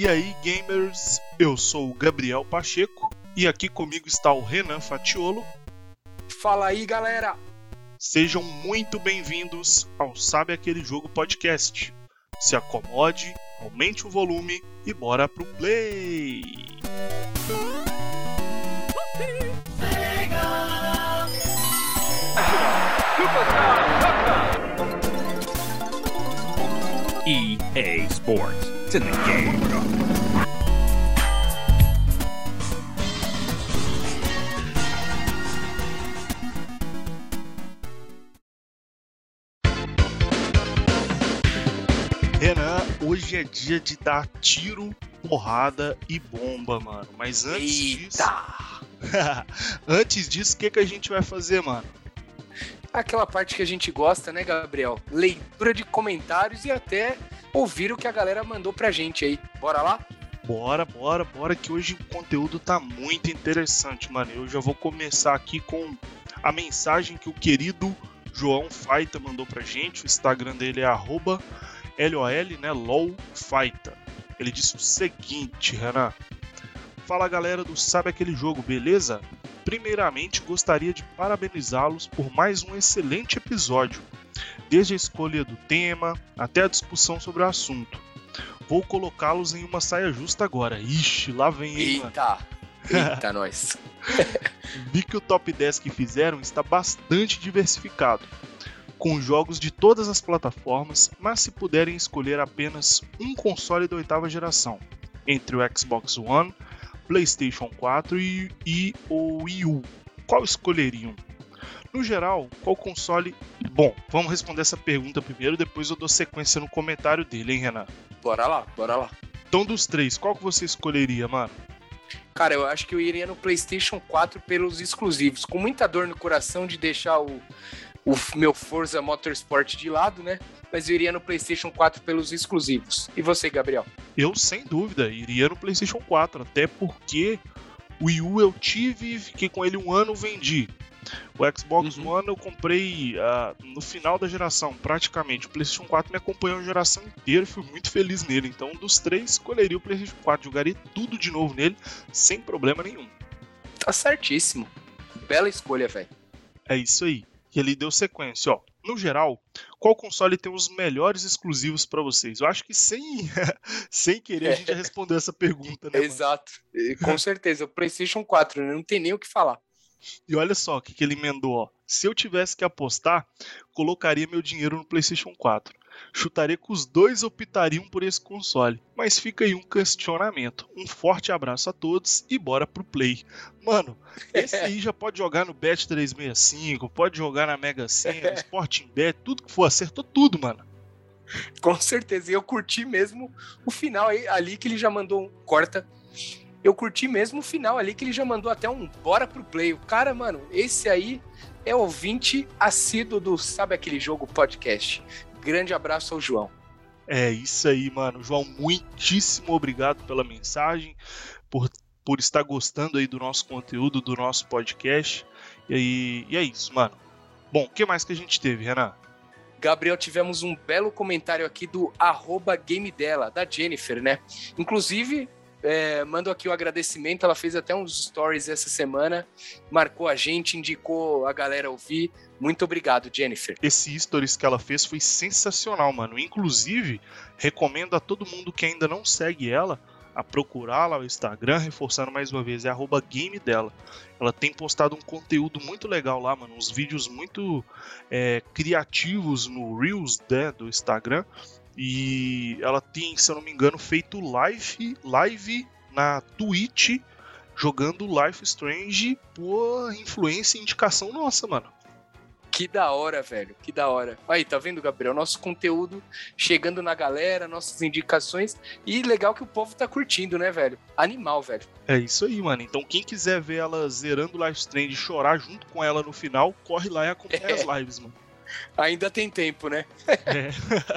E aí, gamers? Eu sou o Gabriel Pacheco e aqui comigo está o Renan Fatiolo. Fala aí, galera! Sejam muito bem-vindos ao Sabe Aquele Jogo podcast. Se acomode, aumente o volume e bora pro play! EA Sports. It's in the game. Renan, hoje é dia de dar tiro, porrada e bomba, mano. Mas antes disso. Eita! antes disso, o que, que a gente vai fazer, mano? Aquela parte que a gente gosta, né, Gabriel? Leitura de comentários e até ouvir o que a galera mandou pra gente aí. Bora lá? Bora, bora, bora, que hoje o conteúdo tá muito interessante, mano. Eu já vou começar aqui com a mensagem que o querido João Faita mandou pra gente. O Instagram dele é LOL, né? LOL Faita. Ele disse o seguinte, Renan. Fala galera do Sabe Aquele Jogo, beleza? Primeiramente, gostaria de parabenizá-los por mais um excelente episódio, desde a escolha do tema até a discussão sobre o assunto. Vou colocá-los em uma saia justa agora. Ixi, lá vem ele. Eita! Eita, nós. Vi que o top 10 que fizeram está bastante diversificado, com jogos de todas as plataformas, mas se puderem escolher apenas um console da oitava geração, entre o Xbox One, PlayStation 4 e, e o Wii U, qual escolheriam? No geral, qual console. Bom, vamos responder essa pergunta primeiro, depois eu dou sequência no comentário dele, hein, Renan? Bora lá, bora lá. Então, dos três, qual que você escolheria, mano? Cara, eu acho que eu iria no PlayStation 4 pelos exclusivos, com muita dor no coração de deixar o, o meu Forza Motorsport de lado, né? Mas eu iria no PlayStation 4 pelos exclusivos. E você, Gabriel? Eu, sem dúvida, iria no PlayStation 4, até porque o Wii U eu tive, fiquei com ele um ano, vendi. O Xbox Uhum. One eu comprei ah, no final da geração, praticamente. O PlayStation 4 me acompanhou a geração inteira e fui muito feliz nele. Então, dos três, escolheria o PlayStation 4. Jogaria tudo de novo nele, sem problema nenhum. Tá certíssimo. Bela escolha, velho. É isso aí. E ele deu sequência, ó. No geral, qual console tem os melhores exclusivos pra vocês? Eu acho que sem, sem querer a gente já respondeu essa pergunta, né? Exato. Com certeza. O PlayStation 4, né? Não tem nem o que falar. E olha só o que, que ele emendou, ó. Se eu tivesse que apostar, colocaria meu dinheiro no PlayStation 4. Chutaria que os dois optariam por esse console. Mas fica aí um questionamento. Um forte abraço a todos e bora pro play. Mano, esse aí já pode jogar no Bet365, pode jogar na Mega Sena, Sporting Bet, tudo que for, acertou tudo, mano. Com certeza. E eu curti mesmo o final aí, ali que ele já mandou um corta. Eu curti mesmo o final ali que ele já mandou até um bora pro play. O cara, mano, esse aí é ouvinte assíduo do Sabe Aquele Jogo podcast. Grande abraço ao João. É isso aí, mano. João, muitíssimo obrigado pela mensagem, por, por estar gostando aí do nosso conteúdo, do nosso podcast. E, aí, e é isso, mano. Bom, o que mais que a gente teve, Renan? Gabriel, tivemos um belo comentário aqui do arroba game dela, da Jennifer, né? Inclusive, é, mando aqui o agradecimento, ela fez até uns stories essa semana, marcou a gente, indicou a galera ouvir. Muito obrigado, Jennifer. Esse stories que ela fez foi sensacional, mano. Inclusive, recomendo a todo mundo que ainda não segue ela a procurar lá o Instagram, reforçando mais uma vez, é arroba game dela. Ela tem postado um conteúdo muito legal lá, mano. Uns vídeos muito é, criativos no Reels né, do Instagram. E ela tem, se eu não me engano, feito live, live na Twitch jogando Life Strange por influência e indicação nossa, mano. Que da hora, velho. Que da hora. Aí, tá vendo, Gabriel? Nosso conteúdo chegando na galera, nossas indicações. E legal que o povo tá curtindo, né, velho? Animal, velho. É isso aí, mano. Então quem quiser ver ela zerando Life Strange e chorar junto com ela no final, corre lá e acompanha as lives, mano. Ainda tem tempo, né? É.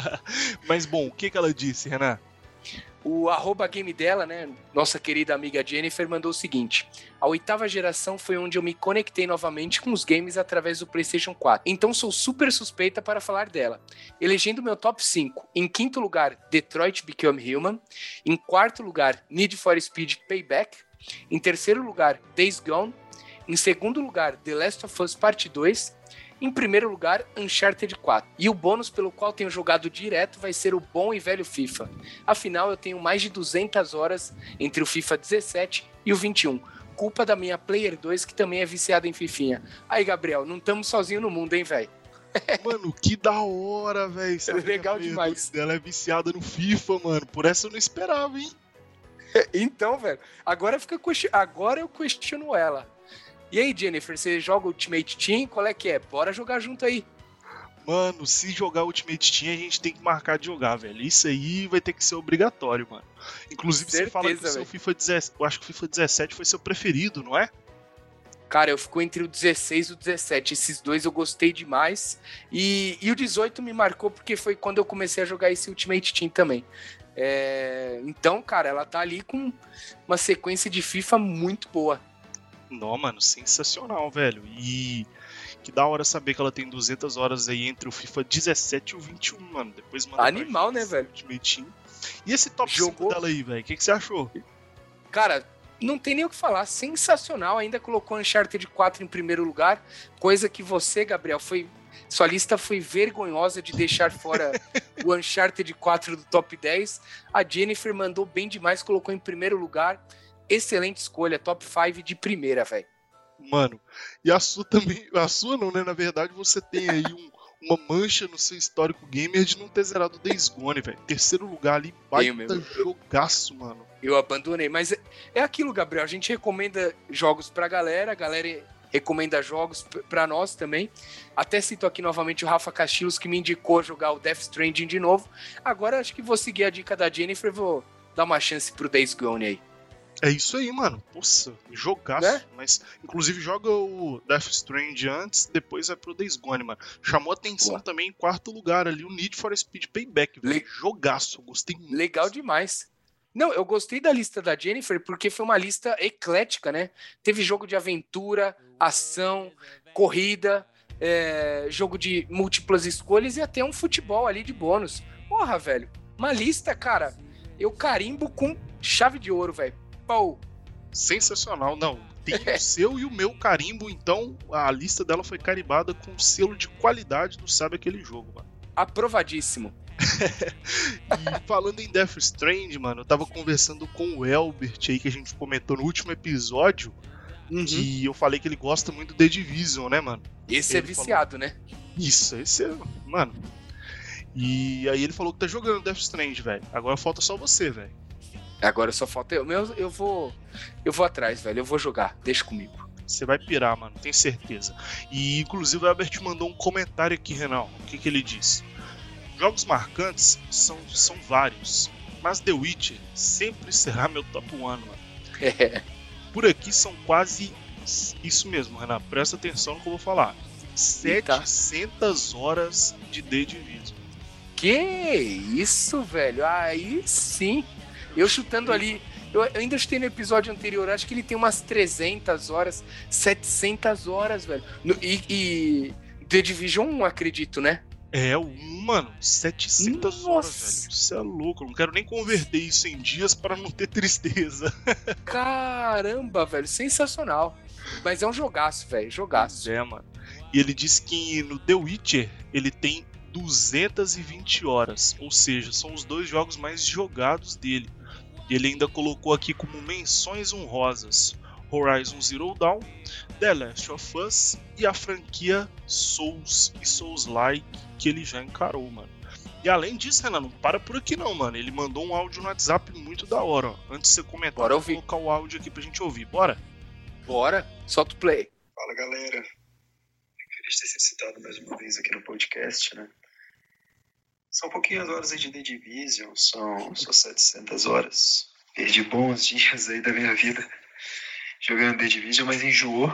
Mas bom, o que, que ela disse, Renan? O arroba game dela, né? Nossa querida amiga Jennifer mandou o seguinte: A oitava geração foi onde eu me conectei novamente com os games através do PlayStation 4. Então sou super suspeita para falar dela. Elegendo meu top 5. Em quinto lugar, Detroit Become Human. Em quarto lugar, Need for Speed Payback. Em terceiro lugar, Days Gone. Em segundo lugar, The Last of Us Part 2. Em primeiro lugar, Uncharted 4. E o bônus pelo qual tenho jogado direto vai ser o bom e velho FIFA. Afinal, eu tenho mais de 200 horas entre o FIFA 17 e o 21. Culpa da minha Player 2, que também é viciada em Fifinha. Aí, Gabriel, não estamos sozinhos no mundo, hein, velho? Mano, que da hora, velho. Legal demais. Ela é viciada no FIFA, mano. Por essa eu não esperava, hein? então, velho, agora fica agora eu questiono ela. E aí, Jennifer, você joga Ultimate Team? Qual é que é? Bora jogar junto aí. Mano, se jogar Ultimate Team, a gente tem que marcar de jogar, velho. Isso aí vai ter que ser obrigatório, mano. Inclusive, Certeza, você fala que o seu FIFA 17. Eu acho que o FIFA 17 foi seu preferido, não é? Cara, eu fico entre o 16 e o 17. Esses dois eu gostei demais. E, e o 18 me marcou porque foi quando eu comecei a jogar esse Ultimate Team também. É, então, cara, ela tá ali com uma sequência de FIFA muito boa. Não, mano, sensacional, velho. E que da hora saber que ela tem 200 horas aí entre o FIFA 17 e o 21, mano. Depois manda Animal, né, velho? E esse top Jogou... 5 dela aí, velho? O que, que você achou? Cara, não tem nem o que falar. Sensacional. Ainda colocou Uncharted 4 em primeiro lugar. Coisa que você, Gabriel, foi. Sua lista foi vergonhosa de deixar fora o Uncharted 4 do top 10. A Jennifer mandou bem demais, colocou em primeiro lugar excelente escolha, top 5 de primeira, velho. Mano, e a sua também, a sua não, né? Na verdade, você tem aí um, uma mancha no seu histórico gamer de não ter zerado Days Gone, velho. Terceiro lugar ali, baita jogaço, mano. Eu abandonei, mas é, é aquilo, Gabriel. A gente recomenda jogos pra galera, a galera recomenda jogos para nós também. Até cito aqui novamente o Rafa Castilhos, que me indicou jogar o Death Stranding de novo. Agora acho que vou seguir a dica da Jennifer e vou dar uma chance pro Days Gone aí. É isso aí, mano. Nossa, jogaço. Né? Mas, inclusive, joga o Death Strand antes, depois vai pro Days Gone, mano. Chamou atenção também em quarto lugar ali, o Need for Speed Payback. Le... Jogaço, gostei muito. Legal demais. Não, eu gostei da lista da Jennifer porque foi uma lista eclética, né? Teve jogo de aventura, ação, corrida, é, jogo de múltiplas escolhas e até um futebol ali de bônus. Porra, velho. Uma lista, cara, eu carimbo com chave de ouro, velho. Pau. Sensacional, não. Tem o seu e o meu carimbo, então a lista dela foi carimbada com selo de qualidade do Sabe Aquele Jogo, mano. Aprovadíssimo. e falando em Death Strand, mano, eu tava conversando com o Elbert aí que a gente comentou no último episódio. Uhum. Que eu falei que ele gosta muito de The Division, né, mano? Esse é ele é viciado, falou... né? Isso, esse é. Mano. E aí ele falou que tá jogando Death Strand, velho. Agora falta só você, velho. Agora só falta eu. Meu, eu vou. Eu vou atrás, velho. Eu vou jogar. Deixa comigo. Você vai pirar, mano, tenho certeza. E inclusive o Albert mandou um comentário aqui, Renan. O que, que ele disse? Jogos marcantes são, são vários, mas The Witcher sempre será meu top 1, mano. É. Por aqui são quase isso mesmo, Renan. Presta atenção no que eu vou falar. 700 tá. horas de The Division. Que isso, velho? Aí sim. Eu chutando ali, eu ainda chutei no episódio anterior, acho que ele tem umas 300 horas, 700 horas, velho. No, e, e The Division 1, acredito, né? É, mano, 700 Nossa. horas, velho. Isso é louco. Eu não quero nem converter isso em dias para não ter tristeza. Caramba, velho, sensacional. Mas é um jogaço, velho, jogaço. É, mano. E ele disse que no The Witcher ele tem 220 horas, ou seja, são os dois jogos mais jogados dele. E ele ainda colocou aqui como menções honrosas Horizon Zero Dawn, The Last of Us e a franquia Souls e Souls-like que ele já encarou, mano. E além disso, Renan, não para por aqui não, mano. Ele mandou um áudio no WhatsApp muito da hora, ó. Antes de você comentar, Bora ouvir. vou colocar o áudio aqui pra gente ouvir. Bora? Bora. Solta o play. Fala, galera. Feliz ter sido citado mais uma vez aqui no podcast, né? São pouquinhas horas aí de The Division, são só 700 horas. Perdi bons dias aí da minha vida jogando The Division, mas enjoou.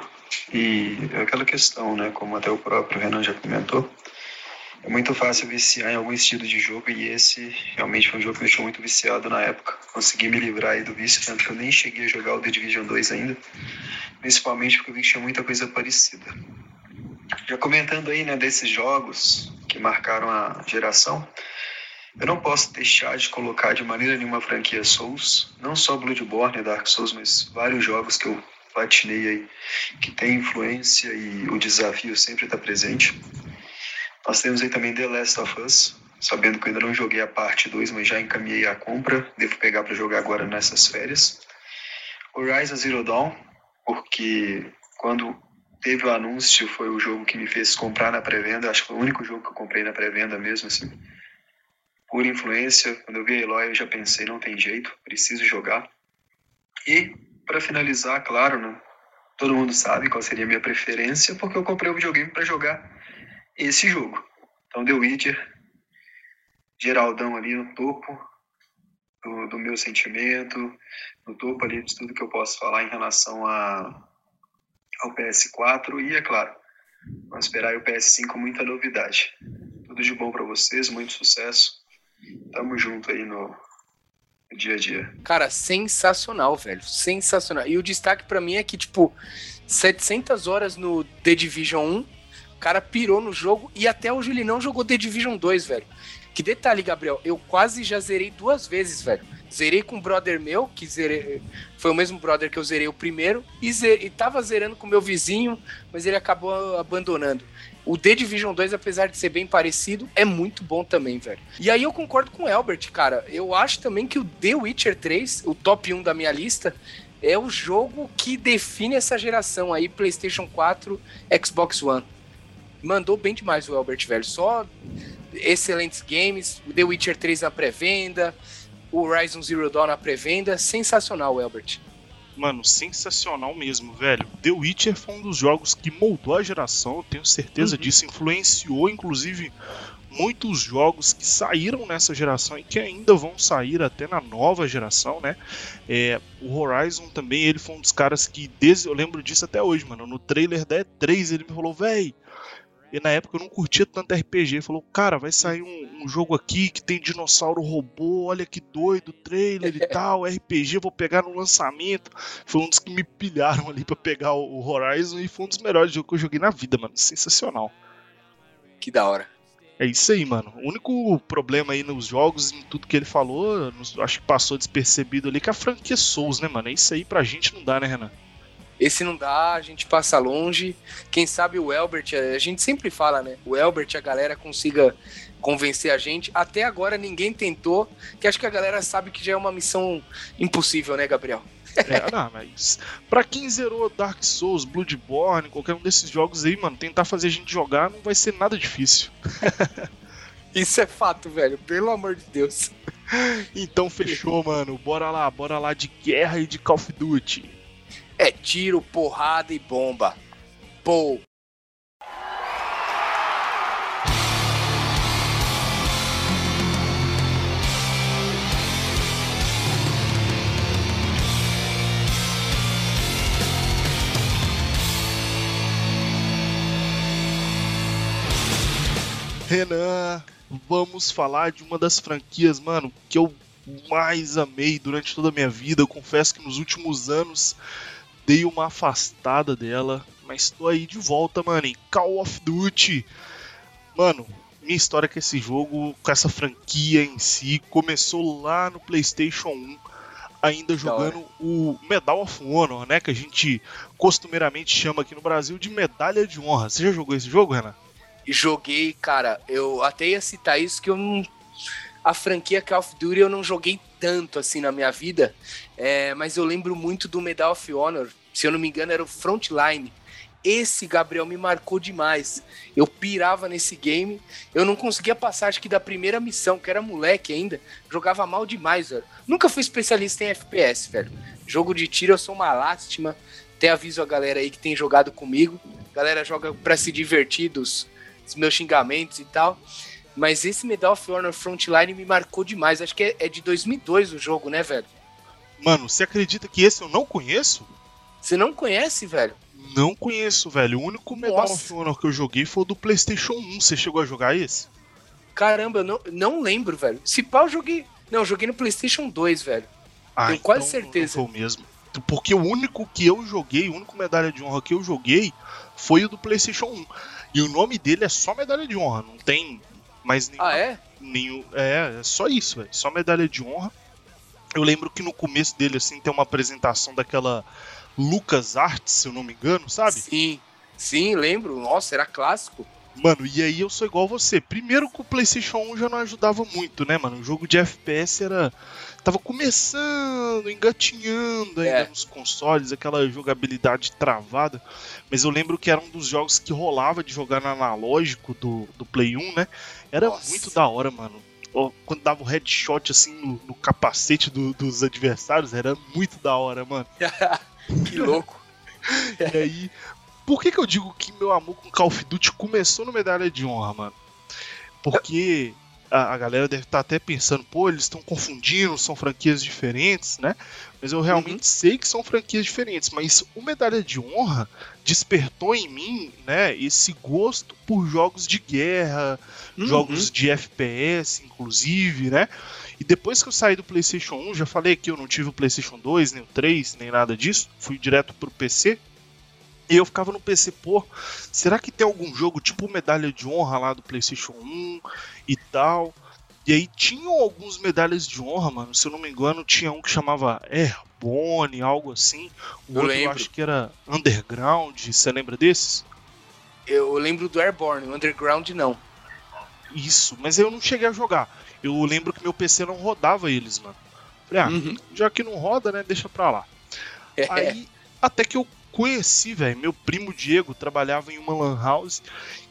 E é aquela questão, né, como até o próprio Renan já comentou, é muito fácil viciar em algum estilo de jogo e esse realmente foi um jogo que me deixou muito viciado na época. Consegui me livrar aí do vício, tanto que eu nem cheguei a jogar o The Division 2 ainda, principalmente porque eu vi que tinha muita coisa parecida. Já comentando aí, né, desses jogos que marcaram a geração, eu não posso deixar de colocar de maneira nenhuma a franquia Souls, não só Bloodborne e Dark Souls, mas vários jogos que eu platinei aí, que tem influência e o desafio sempre está presente. Nós temos aí também The Last of Us, sabendo que eu ainda não joguei a parte 2, mas já encaminhei a compra, devo pegar para jogar agora nessas férias. Horizon Zero Dawn, porque quando teve o anúncio foi o jogo que me fez comprar na pré-venda, acho que foi o único jogo que eu comprei na pré-venda mesmo, assim. Por influência, quando eu vi a Eloy eu já pensei, não tem jeito, preciso jogar. E, para finalizar, claro, né, todo mundo sabe qual seria a minha preferência, porque eu comprei o videogame para jogar esse jogo. Então, The Witcher, Geraldão ali no topo do, do, meu sentimento, no topo ali de tudo que eu posso falar em relação a, ao PS4 e, é claro, vamos esperar o PS5 com muita novidade. Tudo de bom para vocês, muito sucesso. Tamo junto aí no, no dia a dia. Cara, sensacional, velho. Sensacional. E o destaque para mim é que, tipo, 700 horas no The Division 1, o cara pirou no jogo e até hoje ele não jogou The Division 2, velho. Que detalhe, Gabriel, eu quase já zerei duas vezes, velho. Zerei com um brother meu, que zerei, foi o mesmo brother que eu zerei o primeiro, e, zerei, e tava zerando com meu vizinho, mas ele acabou abandonando. O The Division 2, apesar de ser bem parecido, é muito bom também, velho. E aí eu concordo com o Albert, cara. Eu acho também que o The Witcher 3, o top 1 da minha lista, é o jogo que define essa geração aí, PlayStation 4, Xbox One. Mandou bem demais o Albert, velho. Só excelentes games, The Witcher 3 na pré-venda, o Horizon Zero Dawn na pré-venda, sensacional, Albert. Mano, sensacional mesmo, velho. The Witcher foi um dos jogos que moldou a geração, eu tenho certeza uhum. disso, influenciou inclusive muitos jogos que saíram nessa geração e que ainda vão sair até na nova geração, né? É, o Horizon também, ele foi um dos caras que, desde, eu lembro disso até hoje, mano. No trailer da E3 ele me falou, véi, e na época eu não curtia tanto RPG. Falou, cara, vai sair um, um, jogo aqui que tem dinossauro robô, olha que doido, trailer e tal, RPG, vou pegar no lançamento. Foi um dos que me pilharam ali para pegar o Horizon e foi um dos melhores jogos que eu joguei na vida, mano. Sensacional. Que da hora. É isso aí, mano. O único problema aí nos jogos, em tudo que ele falou, acho que passou despercebido ali, é que a franquia Souls, né, mano? É isso aí pra gente não dá, né, Renan? Esse não dá, a gente passa longe. Quem sabe o Elbert, a gente sempre fala, né? O Elbert, a galera consiga convencer a gente. Até agora ninguém tentou, que acho que a galera sabe que já é uma missão impossível, né, Gabriel? É, não, mas pra quem zerou Dark Souls, Bloodborne, qualquer um desses jogos aí, mano, tentar fazer a gente jogar não vai ser nada difícil. Isso é fato, velho, pelo amor de Deus. Então fechou, mano. Bora lá, bora lá de guerra e de Call of Duty. É tiro, porrada e bomba. Pô. Renan, vamos falar de uma das franquias, mano, que eu mais amei durante toda a minha vida. Eu confesso que nos últimos anos dei uma afastada dela, mas tô aí de volta, mano, em Call of Duty. Mano, minha história com esse jogo, com essa franquia em si, começou lá no PlayStation 1, ainda jogando o Medal of Honor, né? Que a gente costumeiramente chama aqui no Brasil de Medalha de Honra. Você já jogou esse jogo, Renan? Joguei, cara. Eu até ia citar isso que eu não a franquia Call of Duty eu não joguei tanto assim na minha vida, é, mas eu lembro muito do Medal of Honor, se eu não me engano, era o Frontline. Esse Gabriel me marcou demais. Eu pirava nesse game. Eu não conseguia passar, acho que da primeira missão, que era moleque ainda. Jogava mal demais, velho. Nunca fui especialista em FPS, velho. Jogo de tiro eu sou uma lástima. Até aviso a galera aí que tem jogado comigo. A galera joga para se divertir dos, dos, meus xingamentos e tal. Mas esse Medal of Honor Frontline me marcou demais. Acho que é, é de 2002 o jogo, né, velho? Mano, você acredita que esse eu não conheço? Você não conhece, velho? Não conheço, velho. O único Medal Nossa. of Honor que eu joguei foi o do PlayStation 1. Você chegou a jogar esse? Caramba, eu não, não lembro, velho. Se pau, eu joguei. Não, eu joguei no PlayStation 2, velho. Ah, Tenho quase então certeza. Não foi o mesmo. Porque o único que eu joguei, o único medalha de honra que eu joguei foi o do PlayStation 1. E o nome dele é só medalha de honra, não tem mais nenhum. Ah, é? nenhum é, é só isso, velho. Só medalha de honra. Eu lembro que no começo dele, assim, tem uma apresentação daquela Lucas Arts, se eu não me engano, sabe? Sim. Sim, lembro. Nossa, era clássico. Mano, e aí eu sou igual você. Primeiro que o PlayStation 1 já não ajudava muito, né, mano? O jogo de FPS era. Tava começando, engatinhando ainda É. nos consoles, aquela jogabilidade travada. Mas eu lembro que era um dos jogos que rolava de jogar no analógico do, do Play 1, né? Era Nossa. muito da hora, mano. Quando dava o headshot assim no, no capacete do- dos adversários, era muito da hora, mano. que louco. E aí, por que, que eu digo que meu amor com Call of Duty começou no Medalha de Honra, mano? Porque a, a galera deve estar até pensando, pô, eles estão confundindo, são franquias diferentes, né? Mas eu realmente Uhum. sei que são franquias diferentes. Mas o Medalha de Honra despertou em mim, né, esse gosto por jogos de guerra, Uhum. jogos de FPS, inclusive, né? E depois que eu saí do PlayStation 1, já falei que eu não tive o PlayStation 2, nem o 3, nem nada disso, fui direto pro PC. E eu ficava no PC, pô, será que tem algum jogo tipo Medalha de Honra lá do PlayStation 1 e tal? E aí tinham alguns medalhas de honra, mano. Se eu não me engano, tinha um que chamava Airborne, algo assim. O Eu outro eu lembro. acho que era Underground. Você lembra desses? Eu lembro do Airborne, o Underground não. Isso, mas eu não cheguei a jogar. Eu lembro que meu PC não rodava eles, mano. Falei, ah, Uhum. já que não roda, né, deixa pra lá. É. Aí, até que eu conheci, velho, meu primo Diego trabalhava em uma lan house.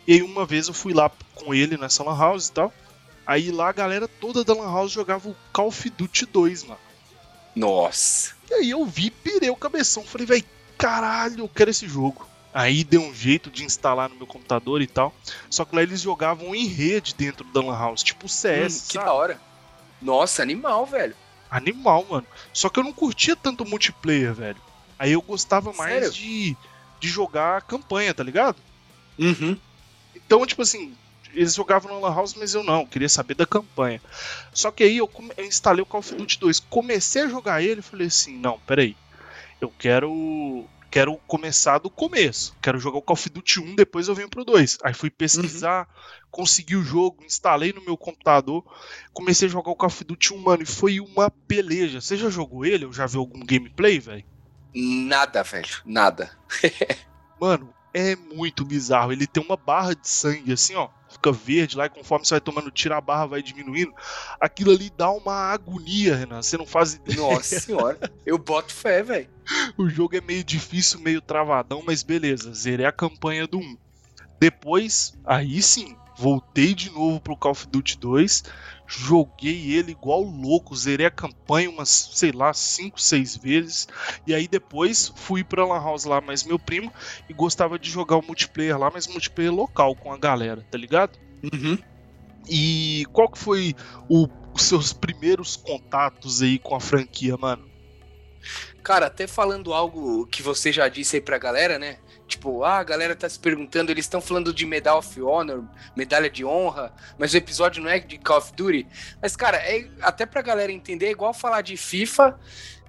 E aí uma vez eu fui lá com ele nessa lan house e tal. Aí lá a galera toda da lan house jogava o Call of Duty 2, mano. Nossa. E aí eu vi, pirei o cabeção. Falei, velho, caralho, eu quero esse jogo. Aí deu um jeito de instalar no meu computador e tal. Só que lá eles jogavam em rede dentro da Lan House, tipo CS. Hum, que sabe? da hora. Nossa, animal, velho. Animal, mano. Só que eu não curtia tanto multiplayer, velho. Aí eu gostava mais Sério? de, de jogar campanha, tá ligado? Uhum. Então, tipo assim, eles jogavam no Lan House, mas eu não, queria saber da campanha. Só que aí eu, eu instalei o Call of Duty 2, comecei a jogar ele e falei assim, não, peraí, eu quero quero começar do começo, quero jogar o Call of Duty 1, depois eu venho pro 2. Aí fui pesquisar, consegui o jogo, instalei no meu computador, comecei a jogar o Call of Duty 1, mano, e foi uma peleja. Você já jogou ele? Eu já vi algum gameplay, velho? Nada, velho. Nada. Mano, é muito bizarro. Ele tem uma barra de sangue assim, ó. Fica verde lá e conforme você vai tomando tiro, a barra vai diminuindo. Aquilo ali dá uma agonia, Renan. Você não faz ideia. Nossa senhora. Eu boto fé, velho. O jogo é meio difícil, meio travadão, mas beleza. Zerei a campanha do 1. Depois, aí sim, voltei de novo pro Call of Duty 2. Joguei ele igual louco, zerei a campanha umas, sei lá, 5, 6 vezes. E aí depois fui pra Lan House lá, mais meu primo, e gostava de jogar o multiplayer lá, mas multiplayer local com a galera, tá ligado? Uhum. E qual que foi o- os seus primeiros contatos aí com a franquia, mano? Cara, até falando algo que você já disse aí pra galera, né? Tipo, ah, a galera tá se perguntando, eles estão falando de Medal of Honor, medalha de honra, mas o episódio não é de Call of Duty. Mas, cara, é, até pra galera entender, é igual falar de FIFA,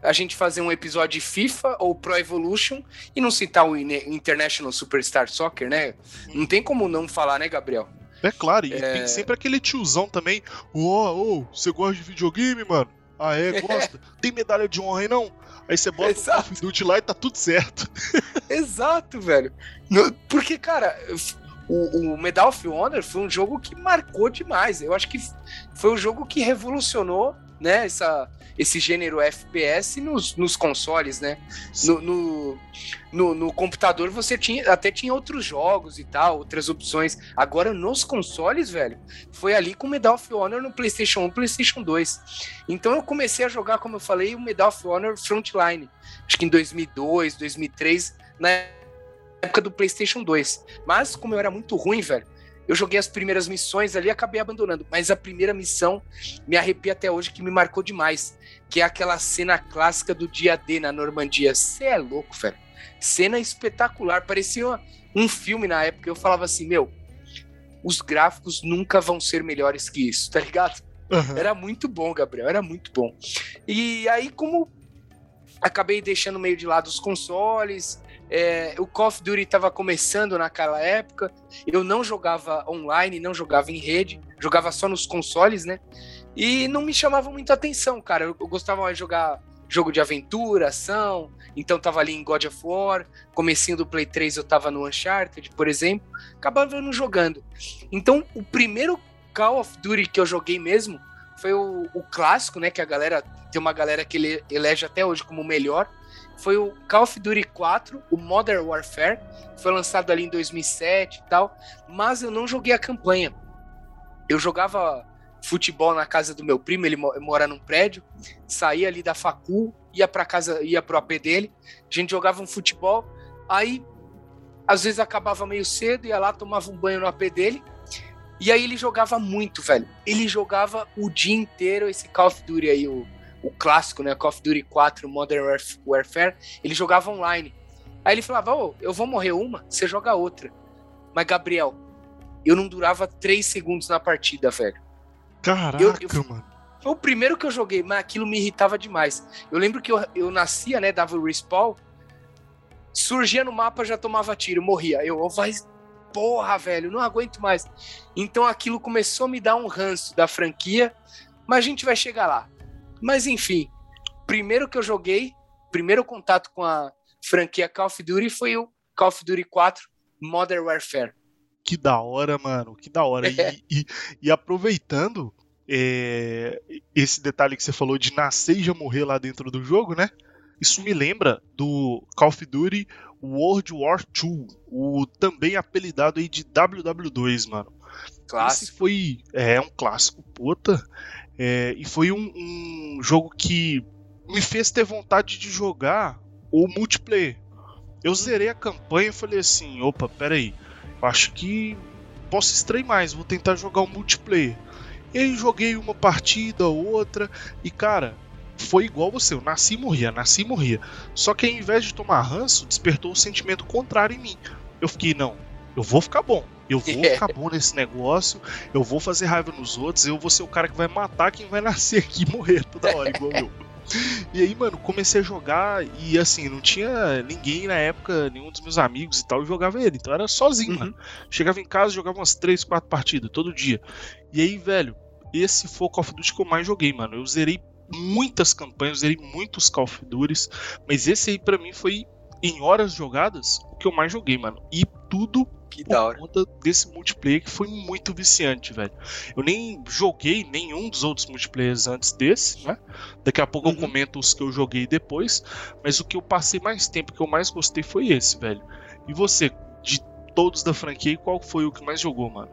a gente fazer um episódio de FIFA ou Pro Evolution e não citar o International Superstar Soccer, né? Não tem como não falar, né, Gabriel? É claro, e É. tem sempre aquele tiozão também. Ô, ô, você gosta de videogame, mano? Ah, é? Gosta? Tem medalha de honra aí não? Aí você bota o Call Exato. of Duty lá e tá tudo certo. Exato, velho. Porque, cara, o, o Medal of Honor foi um jogo que marcou demais. Eu acho que foi o jogo que revolucionou, né, essa, esse gênero FPS nos, nos consoles, né? No, no, no- no computador você tinha até tinha outros jogos e tal, outras opções. Agora nos consoles, velho, foi ali com o Medal of Honor no PlayStation 1, PlayStation 2. Então eu comecei a jogar, como eu falei, o Medal of Honor Frontline. Acho que em 2002, 2003, na época do PlayStation 2. Mas como eu era muito ruim, velho, eu joguei as primeiras missões ali e acabei abandonando. Mas a primeira missão me arrepia até hoje, que me marcou demais. Que é aquela cena clássica do dia D na Normandia. Você é louco, velho. cena espetacular, parecia um filme na época. Eu falava assim, meu, os gráficos nunca vão ser melhores que isso, tá ligado? Uhum. Era muito bom, Gabriel, era muito bom. E aí, como acabei deixando meio de lado os consoles, é, o Call of Duty estava começando naquela época, eu não jogava online, não jogava em rede, jogava só nos consoles, né? E não me chamava muito atenção, cara. Eu, eu gostava mais de jogar jogo de aventura, ação, então tava ali em God of War, comecinho do Play 3 eu tava no Uncharted, por exemplo, acabava não jogando. Então, o primeiro Call of Duty que eu joguei mesmo foi o, o clássico, né, que a galera, tem uma galera que ele elege até hoje como o melhor, foi o Call of Duty 4, o Modern Warfare, foi lançado ali em 2007 e tal, mas eu não joguei a campanha. Eu jogava futebol na casa do meu primo, ele mora num prédio, saía ali da facul, ia para casa, ia pro AP dele, a gente jogava um futebol, aí às vezes acabava meio cedo, ia lá, tomava um banho no AP dele, e aí ele jogava muito, velho. Ele jogava o dia inteiro esse Call of Duty aí, o, o clássico, né, Call of Duty 4 Modern Warfare, ele jogava online. Aí ele falava, ô, oh, eu vou morrer uma, você joga outra. Mas, Gabriel, eu não durava três segundos na partida, velho. Caraca, eu, eu, mano. Foi o primeiro que eu joguei, mas aquilo me irritava demais. Eu lembro que eu, eu nascia, né? Dava o respawn. Surgia no mapa, já tomava tiro, morria. Eu, eu vai. Porra, velho, não aguento mais. Então aquilo começou a me dar um ranço da franquia, mas a gente vai chegar lá. Mas enfim, primeiro que eu joguei, primeiro contato com a franquia Call of Duty foi o Call of Duty 4 Modern Warfare que da hora, mano, que da hora. E, e, e aproveitando é, esse detalhe que você falou de nascer e já morrer lá dentro do jogo, né? Isso me lembra do Call of Duty World War II, o também apelidado aí de WW2, mano. Clássico. Esse foi é um clássico, puta. É, e foi um, um jogo que me fez ter vontade de jogar o multiplayer. Eu zerei a campanha e falei assim, opa, peraí. aí Acho que posso extrair mais, vou tentar jogar um multiplayer. E aí joguei uma partida, outra, e cara, foi igual você, eu nasci e morria, nasci e morria. Só que ao invés de tomar ranço, despertou o um sentimento contrário em mim. Eu fiquei, não, eu vou ficar bom. Eu vou ficar bom nesse negócio, eu vou fazer raiva nos outros, eu vou ser o cara que vai matar quem vai nascer aqui e morrer toda hora, igual eu. E aí, mano, comecei a jogar e assim, não tinha ninguém na época, nenhum dos meus amigos e tal, eu jogava ele. Então era sozinho, uhum. mano. Chegava em casa, jogava umas 3, 4 partidas todo dia. E aí, velho, esse foi o Call of Duty que eu mais joguei, mano. Eu zerei muitas campanhas, zerei muitos Call of Duty, mas esse aí para mim foi em horas jogadas o que eu mais joguei, mano. E tudo que por da hora. conta desse multiplayer que foi muito viciante, velho. Eu nem joguei nenhum dos outros multiplayers antes desse, né? Daqui a pouco uhum. eu comento os que eu joguei depois, mas o que eu passei mais tempo, que eu mais gostei foi esse, velho. E você, de todos da franquia, qual foi o que mais jogou, mano?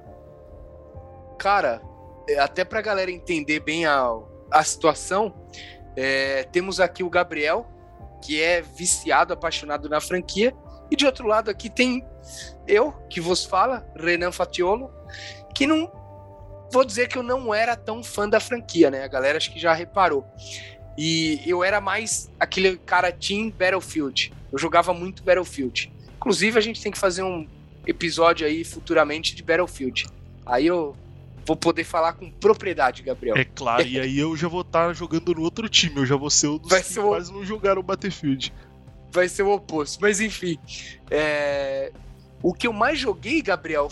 Cara, é, até pra galera entender bem a, a situação, é, temos aqui o Gabriel, que é viciado, apaixonado na franquia, e de outro lado aqui tem eu, que vos fala, Renan Fatiolo, que não. Vou dizer que eu não era tão fã da franquia, né? A galera acho que já reparou. E eu era mais aquele cara Team Battlefield. Eu jogava muito Battlefield. Inclusive, a gente tem que fazer um episódio aí futuramente de Battlefield. Aí eu vou poder falar com propriedade, Gabriel. É claro, e aí eu já vou estar jogando no outro time, eu já vou ser o dos Vai que ser o... quase não jogaram Battlefield. Vai ser o oposto. Mas enfim, é... O que eu mais joguei, Gabriel,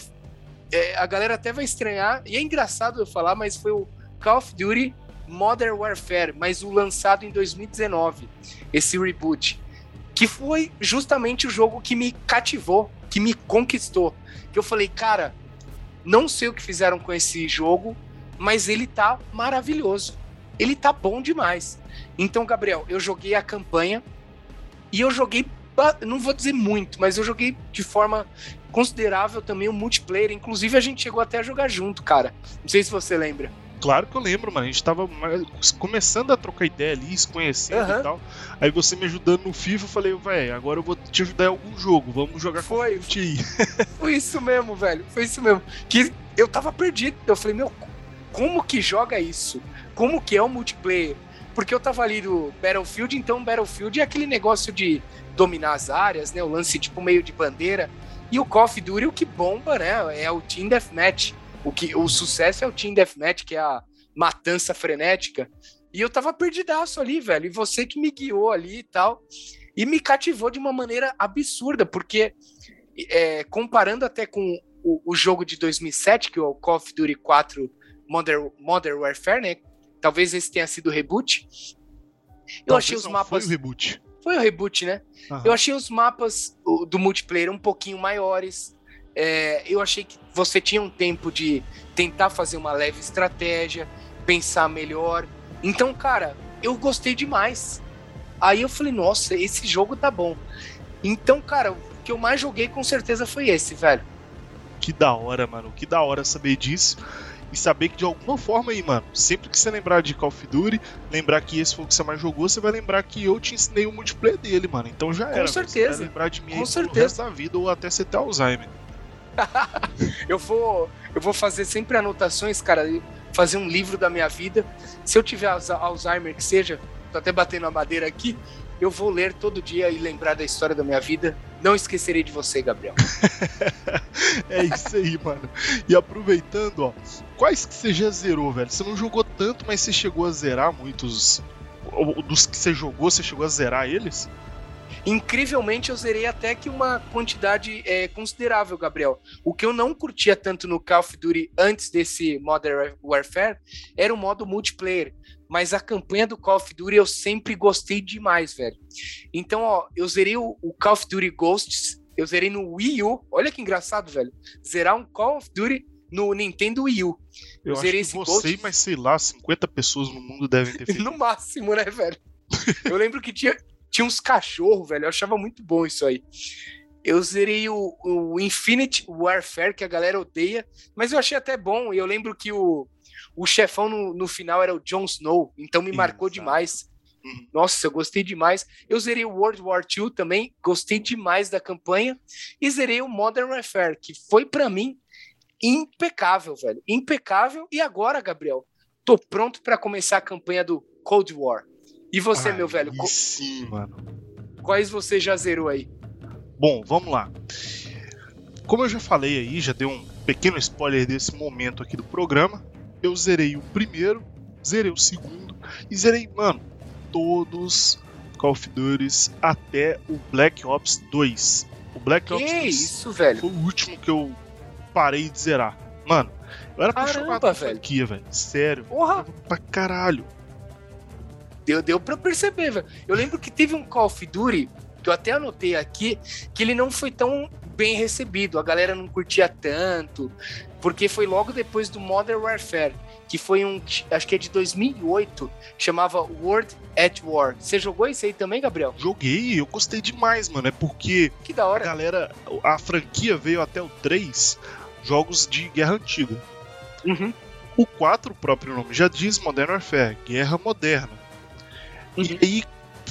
é, a galera até vai estranhar, e é engraçado eu falar, mas foi o Call of Duty Modern Warfare, mas o lançado em 2019, esse reboot, que foi justamente o jogo que me cativou, que me conquistou. Que eu falei, cara, não sei o que fizeram com esse jogo, mas ele tá maravilhoso. Ele tá bom demais. Então, Gabriel, eu joguei a campanha e eu joguei não vou dizer muito, mas eu joguei de forma considerável também o multiplayer. Inclusive, a gente chegou até a jogar junto, cara. Não sei se você lembra. Claro que eu lembro, mano. A gente tava começando a trocar ideia ali, se conhecendo uhum. e tal. Aí você me ajudando no FIFA, eu falei, velho, agora eu vou te ajudar em algum jogo. Vamos jogar Foi. com o Foi isso mesmo, velho. Foi isso mesmo. Que eu tava perdido. Eu falei, meu, como que joga isso? Como que é o multiplayer? Porque eu tava ali do Battlefield, então Battlefield é aquele negócio de dominar as áreas, né? O lance tipo meio de bandeira. E o Call of Duty, o que bomba, né? É o Team Deathmatch. O, que, o sucesso é o Team Deathmatch, que é a matança frenética. E eu tava perdidaço ali, velho. E você que me guiou ali e tal. E me cativou de uma maneira absurda, porque é, comparando até com o, o, jogo de 2007, que é o Call of Duty 4 Modern, Modern Warfare, né? Talvez esse tenha sido o reboot. Eu Talvez achei os mapas. Foi o reboot. Foi o reboot, né? Aham. Eu achei os mapas do multiplayer um pouquinho maiores. É, eu achei que você tinha um tempo de tentar fazer uma leve estratégia, pensar melhor. Então, cara, eu gostei demais. Aí eu falei, nossa, esse jogo tá bom. Então, cara, o que eu mais joguei com certeza foi esse, velho. Que da hora, mano. Que da hora saber disso. E saber que de alguma forma aí, mano, sempre que você lembrar de Call of Duty, lembrar que esse foi o que você mais jogou, você vai lembrar que eu te ensinei o multiplayer dele, mano. Então já era. Você certeza. vai lembrar de mim Com certeza. resto da vida ou até você ter Alzheimer. Eu vou, eu vou fazer sempre anotações, cara, fazer um livro da minha vida. Se eu tiver Alzheimer, que seja, tô até batendo a madeira aqui, eu vou ler todo dia e lembrar da história da minha vida. Não esquecerei de você, Gabriel. É isso aí, mano. E aproveitando, ó, quais que você já zerou, velho? Você não jogou tanto, mas você chegou a zerar muitos. Dos que você jogou, você chegou a zerar eles? Incrivelmente, eu zerei até que uma quantidade é, considerável, Gabriel. O que eu não curtia tanto no Call of Duty antes desse Modern Warfare era o modo multiplayer. Mas a campanha do Call of Duty eu sempre gostei demais, velho. Então, ó, eu zerei o, o Call of Duty Ghosts, eu zerei no Wii U. Olha que engraçado, velho. Zerar um Call of Duty no Nintendo Wii U. Eu acho Zerei que esse você, Ghost. mas sei lá, 50 pessoas no mundo devem ter feito. No máximo, né, velho? Eu lembro que tinha, tinha uns cachorros, velho. Eu achava muito bom isso aí. Eu zerei o, o Infinite Warfare, que a galera odeia, mas eu achei até bom. E eu lembro que o, o chefão no, no final era o Jon Snow, então me marcou Exato. demais. Uhum. Nossa, eu gostei demais. Eu zerei o World War II também, gostei demais da campanha. E zerei o Modern Warfare, que foi pra mim impecável, velho. Impecável. E agora, Gabriel, tô pronto pra começar a campanha do Cold War. E você, meu Aí velho, Sim, mano. quais você já zerou aí? Bom, vamos lá. Como eu já falei aí, já dei um pequeno spoiler desse momento aqui do programa. Eu zerei o primeiro, zerei o segundo e zerei, mano, todos Call of Duty até o Black Ops 2. O Black Que Ops 2 isso, velho? foi o último que eu parei de zerar. Mano, eu era apaixonado velho. franquia, velho. Sério. Porra, pra caralho. deu, deu pra perceber, velho. Eu lembro que teve um Call of Duty, que eu até anotei aqui, que ele não foi tão bem recebido. A galera não curtia tanto, porque foi logo depois do Modern Warfare, que foi um, acho que é de 2008, chamava World at War. Você jogou isso aí também, Gabriel? Joguei eu gostei demais, mano. É porque Que da a hora. galera, a franquia veio até o 3, jogos de guerra antiga. Uhum. O 4, o próprio nome já diz Modern Warfare, guerra moderna. Uhum. E aí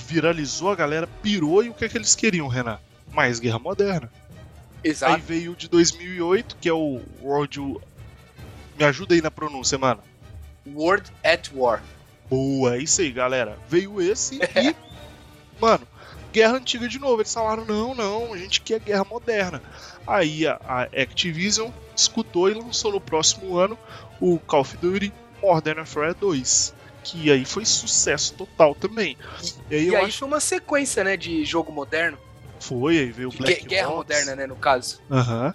viralizou, a galera pirou e o que é que eles queriam, Renan? Mais guerra moderna. Aí Exato. veio o de 2008, que é o World. Me ajuda aí na pronúncia, mano. World at War. Boa, é isso aí, galera. Veio esse e. mano, guerra antiga de novo. Eles falaram: não, não, a gente quer guerra moderna. Aí a, a Activision escutou e lançou no próximo ano o Call of Duty Modern Warfare 2. Que aí foi sucesso total também. E aí E eu aí acho foi uma sequência, né, de jogo moderno. Foi, veio o Black gue- guerra Ops. moderna, né, no caso. Aham.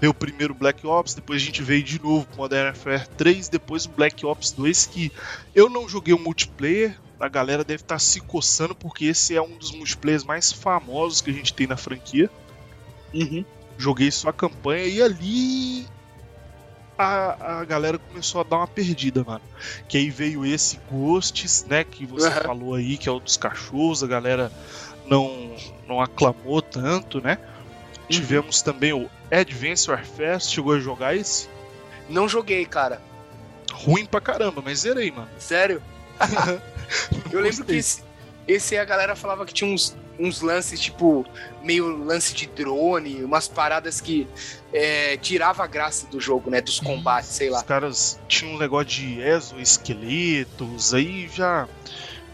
Veio o primeiro Black Ops, depois a gente veio de novo pro Modern Warfare 3, depois o Black Ops 2, que eu não joguei o multiplayer, a galera deve estar se coçando, porque esse é um dos multiplayers mais famosos que a gente tem na franquia. Joguei só a campanha e ali a, a galera começou a dar uma perdida, mano. Que aí veio esse Ghosts, né, que você Aham. falou aí, que é o dos cachorros, a galera não, não aclamou tanto, né? Tivemos também o Advance Warfare, chegou a jogar esse? Não joguei, cara. Ruim pra caramba, mas zerei, mano. Sério? Eu lembro que esse, esse aí a galera falava que tinha uns uns lances, tipo, meio lance de drone, umas paradas que é, tirava a graça do jogo, né? Dos combates, sei lá. Os caras tinham um negócio de exoesqueletos, aí já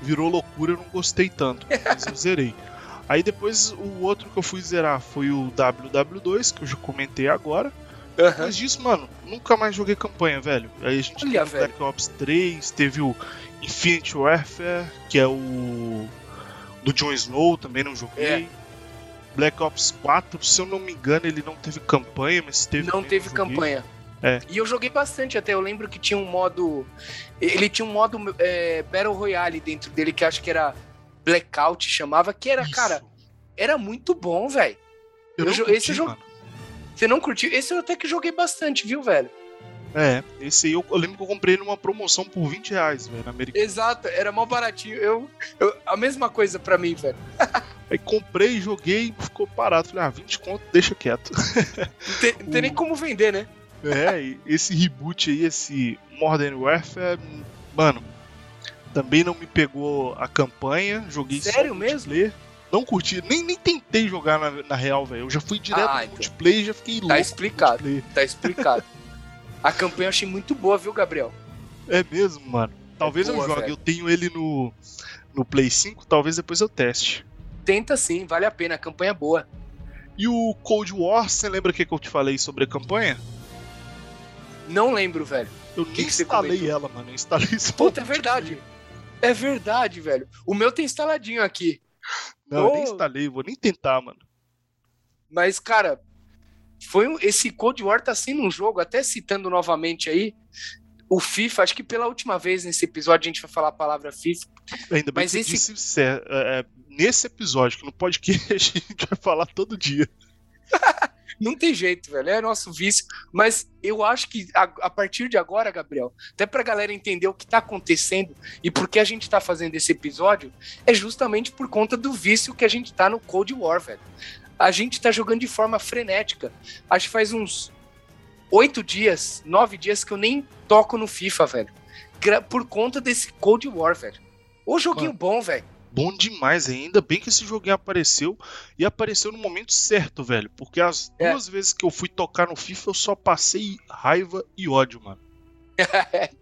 virou loucura, eu não gostei tanto, mas eu zerei. Aí depois o outro que eu fui zerar foi o WW2, que eu já comentei agora. Aham. Mas disso, mano, nunca mais joguei campanha, velho. Aí a gente Olha, teve o velho. Black Ops 3, teve o Infinite Warfare, que é o do Jon Snow, também não joguei. É. Black Ops 4, se eu não me engano, ele não teve campanha, mas teve. Não teve campanha. É. E eu joguei bastante até. Eu lembro que tinha um modo. Ele tinha um modo é, Battle Royale dentro dele que acho que era Blackout, chamava, que era, Isso. cara, era muito bom, velho. eu eu curti, esse jogo-. Você não curtiu? Esse eu até que joguei bastante, viu, velho? É, esse aí eu, eu lembro que eu comprei numa promoção por 20 reais, velho, na Americana. Exato, era mal baratinho. Eu, eu- a mesma coisa pra mim, velho. Aí comprei, joguei, ficou parado. Falei, ah, 20 conto, deixa quieto. Não tem, não tem nem como vender, né? É, esse reboot aí, esse Modern Warfare, mano, também não me pegou a campanha, joguei Sério mesmo? Não curti, nem, nem tentei jogar na, na real, velho. Eu já fui direto Ah, no então. multiplayer e já fiquei louco. no explicado. Tá explicado. a campanha eu achei muito boa, viu, Gabriel? É mesmo, mano. Talvez boa, eu jogue, velho. eu tenho ele no, no Play 5, talvez depois eu teste. Tenta sim, vale a pena, a campanha é boa. E o Cold War, você lembra o que, que eu te falei sobre a campanha? Não lembro, velho. Eu Que nem que instalei ela, mano. Eu instalei só. Puta, é verdade. É verdade, velho. O meu tem instaladinho aqui. Não, eu nem instalei, vou nem tentar, mano. Mas, cara, foi um- esse Cold War tá sendo um jogo, até citando novamente aí, o FIFA, acho que pela última vez nesse episódio a gente vai falar a palavra FIFA. Ainda bem Mas que esse- disse é, é, nesse episódio, que no podcast a gente vai falar todo dia. Não tem jeito, velho. É nosso vício. Mas eu acho que a, a partir de agora, Gabriel, até pra galera entender o que tá acontecendo e por que a gente tá fazendo esse episódio, é justamente por conta do vício que a gente tá no Cold War, velho. A gente tá jogando de forma frenética. Acho que faz uns oito dias, nove dias que eu nem toco no FIFA, velho. Por conta desse Cold War, velho. Ô joguinho bom, velho. Bom demais, ainda bem que esse joguinho apareceu e apareceu no momento certo, velho. Porque as É. duas vezes que eu fui tocar no FIFA eu só passei raiva e ódio, mano.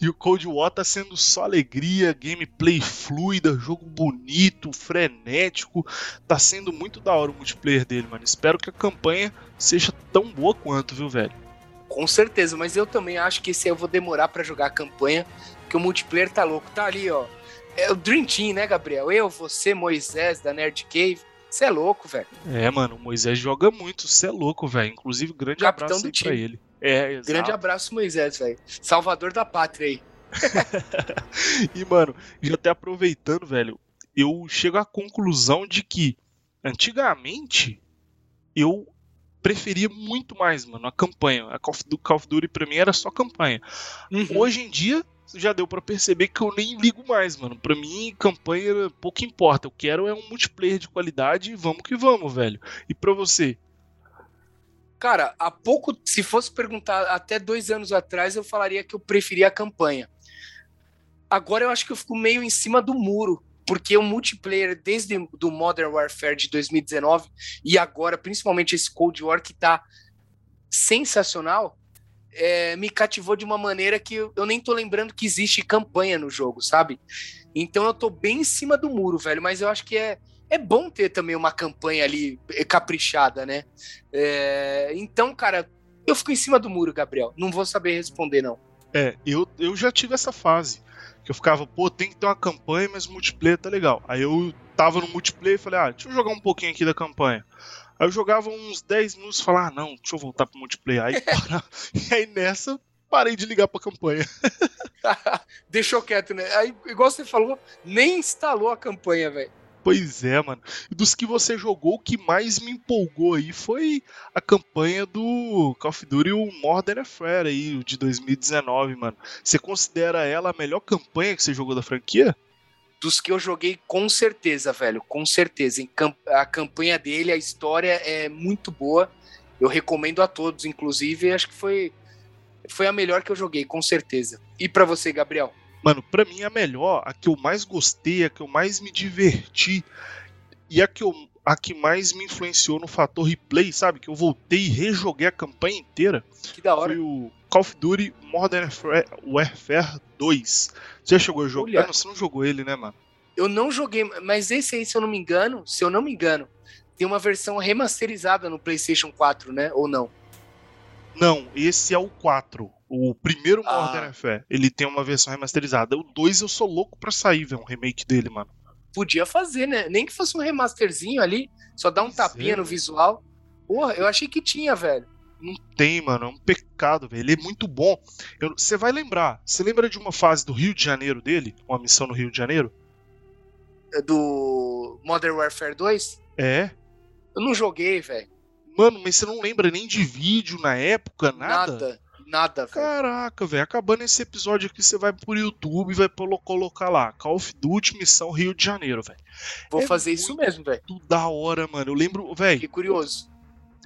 e o Cold War tá sendo só alegria, gameplay fluida, jogo bonito, frenético. Tá sendo muito da hora o multiplayer dele, mano. Espero que a campanha seja tão boa quanto, viu, velho? Com certeza, mas eu também acho que esse aí eu vou demorar pra jogar a campanha, porque o multiplayer tá louco. Tá ali, ó. É o Dream Team, né, Gabriel? Eu, você, Moisés, da Nerd Cave. Você é louco, velho. É, mano, o Moisés joga muito, você é louco, velho. Inclusive, grande Capitão abraço do aí pra time. ele. É, exato. Grande abraço, Moisés, velho. Salvador da pátria aí. E, mano, já até aproveitando, velho, eu chego à conclusão de que antigamente eu preferia muito mais, mano, a campanha. A Call of Du- Call of Duty pra mim era só campanha. Uhum. Hoje em dia já deu pra perceber que eu nem ligo mais, mano. Pra mim, campanha pouco importa. Eu quero é um multiplayer de qualidade e vamos que vamos, velho. E pra você? Cara, há pouco, se fosse perguntar até dois anos atrás, eu falaria que eu preferia a campanha. Agora eu acho que eu fico meio em cima do muro, porque o multiplayer, desde do Modern Warfare de 2019 e agora, principalmente esse Cold War que tá sensacional, é, me cativou de uma maneira que eu, nem tô lembrando que existe campanha no jogo, sabe? Então eu tô bem em cima do muro, velho, mas eu acho que é, é bom ter também uma campanha ali eh, caprichada, né? É, então, cara, eu fico em cima do muro, Gabriel. Não vou saber responder, não. É, eu, eu já tive essa fase. Que eu ficava, pô, tem que ter uma campanha, mas multiplayer tá legal. Aí eu tava no multiplayer e falei, ah, deixa eu jogar um pouquinho aqui da campanha. Aí eu jogava uns 10 minutos e falava, ah, não, deixa eu voltar pro multiplayer. Aí, e aí nessa, parei de ligar pra campanha. Deixou quieto, né? Aí, igual você falou, nem instalou a campanha, velho. Pois é, mano. E dos que você jogou, o que mais me empolgou aí foi a campanha do Call of Duty o Modern Warfare aí, de 2019, mano. Você considera ela a melhor campanha que você jogou da franquia? Dos que eu joguei, com certeza, velho. Com certeza. A campanha dele, a história é muito boa. Eu recomendo a todos, inclusive. Acho que foi, foi a melhor que eu joguei, com certeza. E pra você, Gabriel? Mano, pra mim a melhor, a que eu mais gostei, a que eu mais me diverti e a que, eu, a que mais me influenciou no fator replay, sabe? Que eu voltei e rejoguei a campanha inteira. Que da hora. Foi o Call of Duty Modern Warfare 2. Você já chegou a jogar? Olha. Ah, não, você não jogou ele, né, mano? Eu não joguei, mas esse aí, se eu não me engano, se eu não me engano, tem uma versão remasterizada no PlayStation 4, né? Ou não? Não, esse é o 4. O primeiro Ah. Modern Warfare. Ele tem uma versão remasterizada. O 2 eu sou louco pra sair, velho. Um remake dele, mano. Podia fazer, né? Nem que fosse um remasterzinho ali, só dar um Pois tapinha é, no velho. visual. Porra, eu achei que tinha, velho. Não tem, mano. É um pecado, velho. Ele é muito bom. Você vai lembrar. Você lembra de uma fase do Rio de Janeiro dele? Uma missão no Rio de Janeiro? É Do Modern Warfare 2? É. Eu não joguei, velho. Mano, mas você não lembra nem de vídeo na época, nada? Nada. Nada, velho. Caraca, velho. Acabando esse episódio aqui, você vai pro YouTube e vai colocar lá. Call of Duty Missão Rio de Janeiro, velho. Vou é fazer isso mesmo, velho. Tudo da hora, mano. Eu lembro, velho. Fiquei curioso.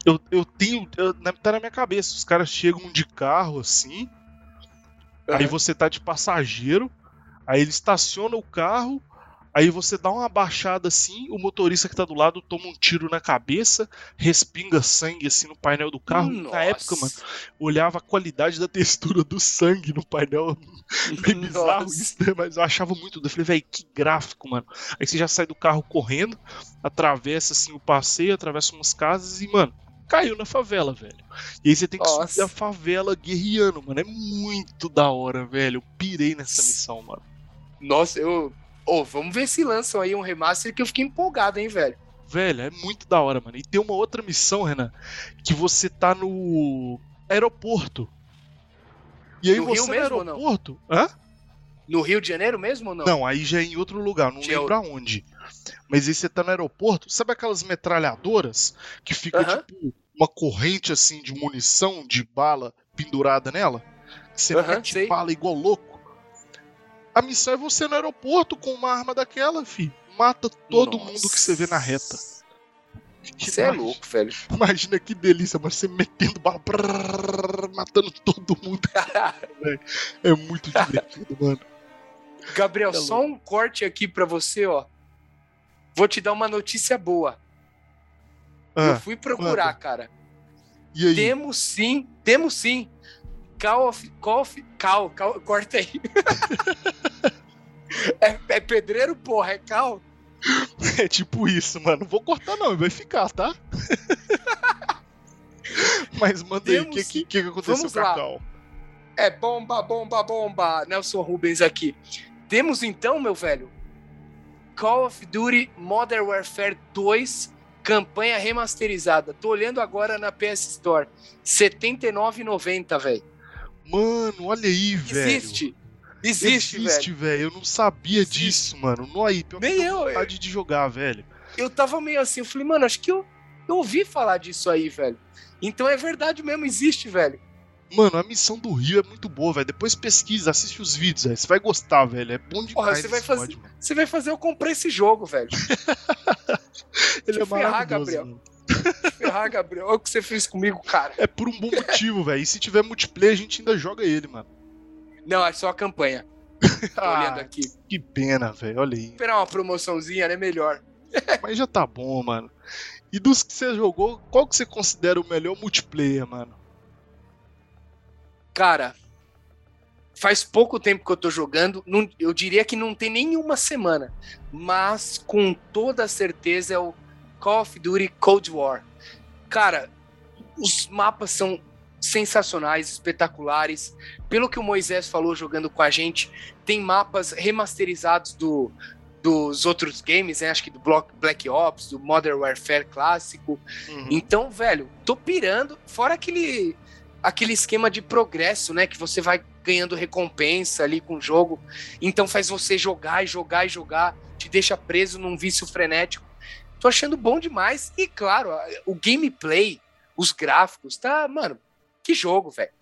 Eu, eu tenho. eu- tá na minha cabeça. Os caras chegam de carro assim. Aí Aham. você tá de passageiro. Aí ele estaciona o carro. Aí você dá uma baixada assim. O motorista que tá do lado toma um tiro na cabeça. Respinga sangue assim no painel do carro. Na Nossa. época, mano, olhava a qualidade da textura do sangue no painel. Bem bizarro isso, né? Mas eu achava muito. Eu falei, velho, que gráfico, mano. Aí você já sai do carro correndo, atravessa assim o passeio, atravessa umas casas e, mano, caiu na favela, velho. E aí você tem que subir Nossa. a favela guerreando, mano. É muito da hora, velho. Eu pirei nessa missão, mano. Nossa, eu. Ô, vamos ver se lançam aí um remaster que eu fiquei empolgado, hein, velho. Velho, é muito da hora, mano. E tem uma outra missão, Renan, que você tá no aeroporto. E aí No você Rio no mesmo ou não? aeroporto. Hã? No Rio de Janeiro mesmo ou não? Não, aí já é em outro lugar, não é lembro aonde. Mas aí você tá no aeroporto, sabe aquelas metralhadoras que fica Aham. tipo uma corrente assim de munição, de bala pendurada nela? Você Aham, mete sei. bala igual louco. A missão é você no aeroporto com uma arma daquela, fi. Mata todo Nossa. mundo que você vê na reta. Você é louco, velho. Imagina que delícia, mas você metendo bala, brrr, matando todo mundo. É muito divertido, mano. Gabriel, É só um corte aqui pra você, ó. Vou te dar uma notícia boa. Eu Ah, fui procurar, cara. e aí? Temos sim, temos sim. Call of. Call of. Cal, cal, corta aí. é, é pedreiro, porra, é cal. É tipo isso, mano. Vou cortar não, vai ficar, tá? Mas manda aí, o Temos que, que, que aconteceu Vamos com a. Cal? É bomba, bomba, bomba. Nelson Rubens aqui. Temos então, meu velho, Call of Duty Modern Warfare 2, campanha remasterizada. Tô olhando agora na PS Store. R$ 79,90, velho. Mano, olha aí, velho. Existe. Existe, velho. Existe, velho. Eu não sabia Existe. disso, mano. Não aí, pior que Nem deu eu, vontade de jogar, velho. Eu tava meio assim, eu falei, mano, acho que eu, eu ouvi falar disso aí, velho. Então é verdade mesmo, existe, velho. Mano, a missão do Rio é muito boa, velho. Depois pesquisa, assiste os vídeos, velho. Você vai gostar, velho. É bom demais. Porra, você vai fazer- mod. Você vai fazer eu comprar esse jogo, velho. Ele é te ferrar, maravilhoso, Gabriel. mano. Ferrar, Gabriel. Olha o que você fez comigo, cara. É por um bom motivo, velho. E se tiver multiplayer, a gente ainda joga ele, mano. Não, é só a campanha. Tô olhando Ah, aqui. que pena, velho. Olha aí. Esperar uma promoçãozinha, né? Melhor. Mas já tá bom, mano. E dos que você jogou, qual que você considera o melhor multiplayer, mano? Cara, faz pouco tempo que eu tô jogando. não- eu diria que não tem nenhuma semana. Mas com toda certeza é o Call of Duty Cold War. Cara, os mapas são sensacionais, espetaculares. Pelo que o Moisés falou jogando com a gente, tem mapas remasterizados do, dos outros games, né? Acho que do Black Ops, do Modern Warfare clássico. Então, velho, tô pirando. Fora aquele, aquele esquema de progresso, né? Que você vai ganhando recompensa ali com o jogo. Então faz você jogar e jogar e jogar. Te deixa preso num vício frenético. Tô achando bom demais. E claro, o gameplay, os gráficos, tá, mano. Que jogo, velho.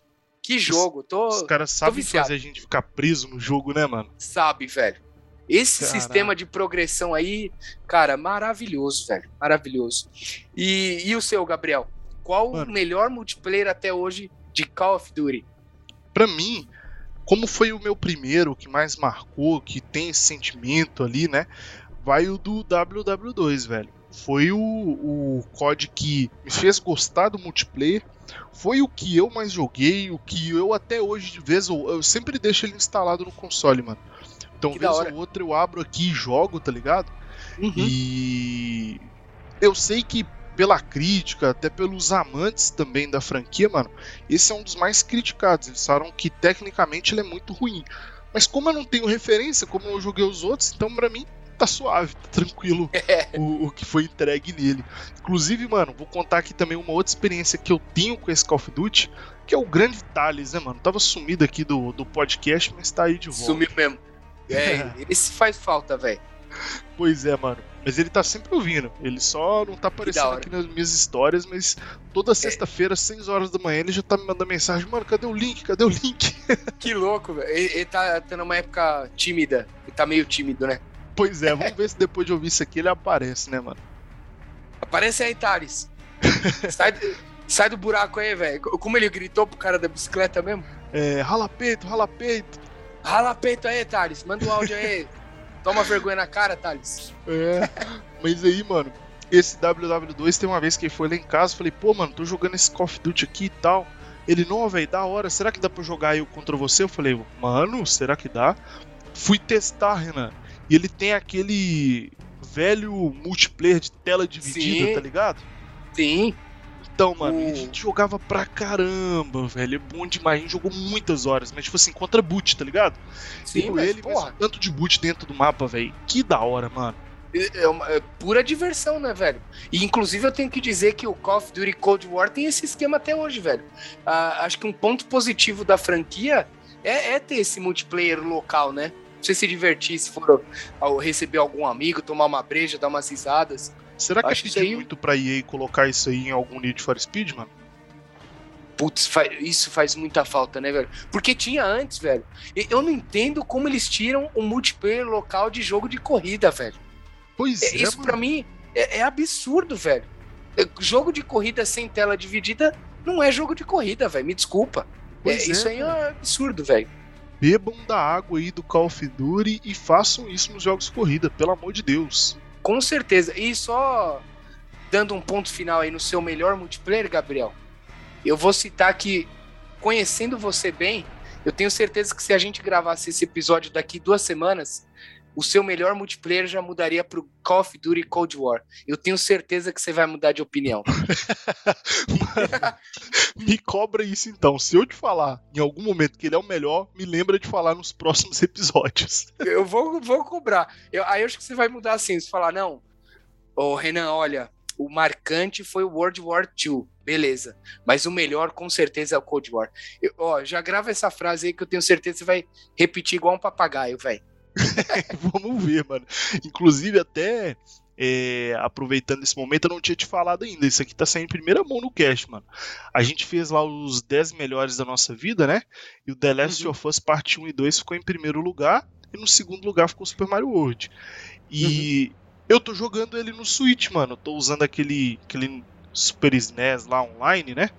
Que jogo. Tô, Os caras sabem fazer a gente ficar preso no jogo, né, mano? sabe, velho. Esse Caraca. sistema de progressão aí, cara, maravilhoso, velho. Maravilhoso. E, e o seu, Gabriel? Qual Mano. o melhor multiplayer até hoje de Call of Duty? Pra mim, como foi o meu primeiro, que mais marcou, que tem esse sentimento ali, né? Vai o do WW2, velho. Foi o, o COD que me fez gostar do multiplayer. Foi o que eu mais joguei, o que eu até hoje, de vez ou eu sempre deixo ele instalado no console, mano. Então, Que vez ou outra eu abro aqui e jogo, tá ligado? Uhum. E eu sei que pela crítica, até pelos amantes também da franquia, mano, esse é um dos mais criticados. Eles falaram que tecnicamente ele é muito ruim. Mas como eu não tenho referência, como eu joguei os outros, então pra mim tá suave, tá tranquilo o, o que foi entregue nele. Inclusive, mano, vou contar aqui também uma outra experiência que eu tenho com esse Call of Duty, que é o grande Thales, né, mano? Tava sumido aqui do, do podcast, mas tá aí de volta. Sumiu mesmo. É, esse faz falta, velho. Pois é, mano. Mas ele tá sempre ouvindo. Ele só não tá aparecendo. É. aqui nas minhas histórias, mas toda sexta-feira, às 6 horas da manhã, ele já tá me mandando mensagem: Mano, cadê o link? Cadê o link? Que louco, velho. Ele, ele tá, tá numa época tímida. Ele tá meio tímido, né? Pois é, vamos ver se depois de ouvir isso aqui ele aparece, né, mano? Aparece aí, Thales. sai, do- sai do buraco aí, velho. Como ele gritou pro cara da bicicleta mesmo? É, rala peito, rala peito. Rala peito aí, Thales. Manda um áudio aí. Toma vergonha na cara, Thales. É. Mas aí, mano, esse WW2 tem uma vez que ele foi lá em casa, falei, pô, mano, tô jogando esse Call of Duty aqui e tal. Ele, não, velho, da hora, será que dá pra jogar eu contra você? Eu falei, mano, será que dá? Fui testar, Renan. E ele tem aquele velho multiplayer de tela dividida, Sim. tá ligado? Sim. Então, mano, e a O- gente jogava pra caramba, velho. É bom demais. A gente jogou muitas horas, mas tipo assim, contra boot, tá ligado? Sim, mas, ele, mas porra. tanto de boot dentro do mapa, velho. Que da hora, mano. É, uma- é pura diversão, né, velho? E inclusive eu tenho que dizer que o Call of Duty Cold War tem esse esquema até hoje, velho. Ah, acho que um ponto positivo da franquia é, é ter esse multiplayer local, né? Você se divertir, se for ao receber algum amigo, tomar uma breja, dar umas risadas. Será que Acho pedir aí- muito pra EA colocar isso aí em algum Need for Speed, mano? Putz, isso faz muita falta, né, velho? Porque tinha antes, velho. Eu não entendo como eles tiram um multiplayer local de jogo de corrida, velho. Pois É, é, Isso pra mim é, é absurdo, velho. É, Jogo de corrida sem tela dividida não é jogo de corrida, velho. Me desculpa. É, é, isso aí é um absurdo, velho. Bebam da água aí do Call of Duty e façam isso nos jogos de corrida, pelo amor de Deus. Com certeza. E só dando um ponto final aí no seu melhor multiplayer, Gabriel, eu vou citar que, conhecendo você bem, eu tenho certeza que se a gente gravasse esse episódio daqui duas semanas, o seu melhor multiplayer já mudaria pro Call of Duty Cold War. Eu tenho certeza que você vai mudar de opinião. Mano, me cobra isso então. Se eu te falar em algum momento que ele é o melhor, me lembra de falar nos próximos episódios. Eu vou, vou cobrar. Eu- aí eu acho que você vai mudar assim, você falar, não, ô Renan, olha, o marcante foi o World War II, beleza. Mas o melhor, com certeza, é o Cold War. Eu- ó, já grava essa frase aí que eu tenho certeza que você vai repetir igual um papagaio, velho. Vamos ver, mano. Inclusive, até é, aproveitando esse momento, eu não tinha te falado ainda. Isso aqui tá saindo em primeira mão no cast, mano. A gente fez lá os 10 melhores da nossa vida, né? E o The Last Uhum. of Us Parte 1 e 2 ficou em primeiro lugar. E no segundo lugar ficou o Super Mario World. E eu tô jogando ele no Switch, mano. Eu tô usando aquele, aquele Super SNES lá online, né?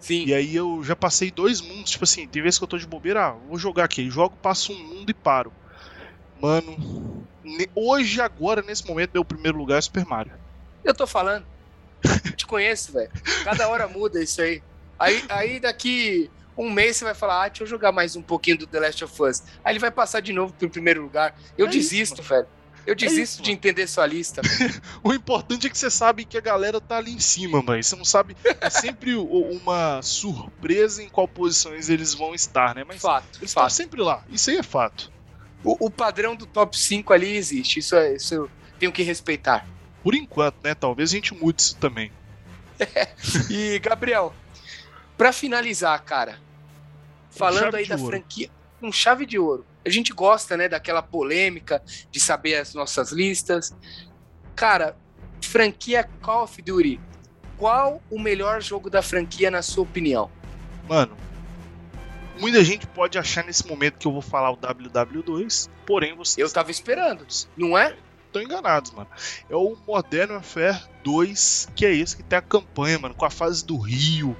Sim. E aí eu já passei dois mundos, tipo assim, tem vezes que eu tô de bobeira, ah, vou jogar aqui, jogo, passo um mundo e paro. Mano, hoje, agora, nesse momento, meu primeiro lugar é Super Mario. Eu tô falando. Eu te conheço, velho. Cada hora muda isso aí. aí. Aí daqui um mês você vai falar, ah, deixa eu jogar mais um pouquinho do The Last of Us. Aí ele vai passar de novo pro primeiro lugar. Eu É isso, desisto, velho. Eu desisto isso, de entender sua lista. velho. O importante é que você sabe que a galera tá ali em cima, mano. Você não sabe, é sempre uma surpresa em qual posições eles vão estar, né? Mas Fato, eles estão fato. sempre lá, isso aí é fato. O, o padrão do top 5 ali existe. Isso, é, isso eu tenho que respeitar. Por enquanto, né? Talvez a gente mude isso também. E, Gabriel, pra finalizar, cara, falando aí da ouro. franquia, com chave de ouro. A gente gosta, né, daquela polêmica de saber as nossas listas. Cara, franquia Call of Duty. Qual o melhor jogo da franquia, na sua opinião? Mano, muita gente pode achar nesse momento que eu vou falar o WW2, porém vocês Eu tava esperando, não é? estão enganados, mano. É o Modern Warfare 2, que é esse que tem a campanha, mano, com a fase do Rio,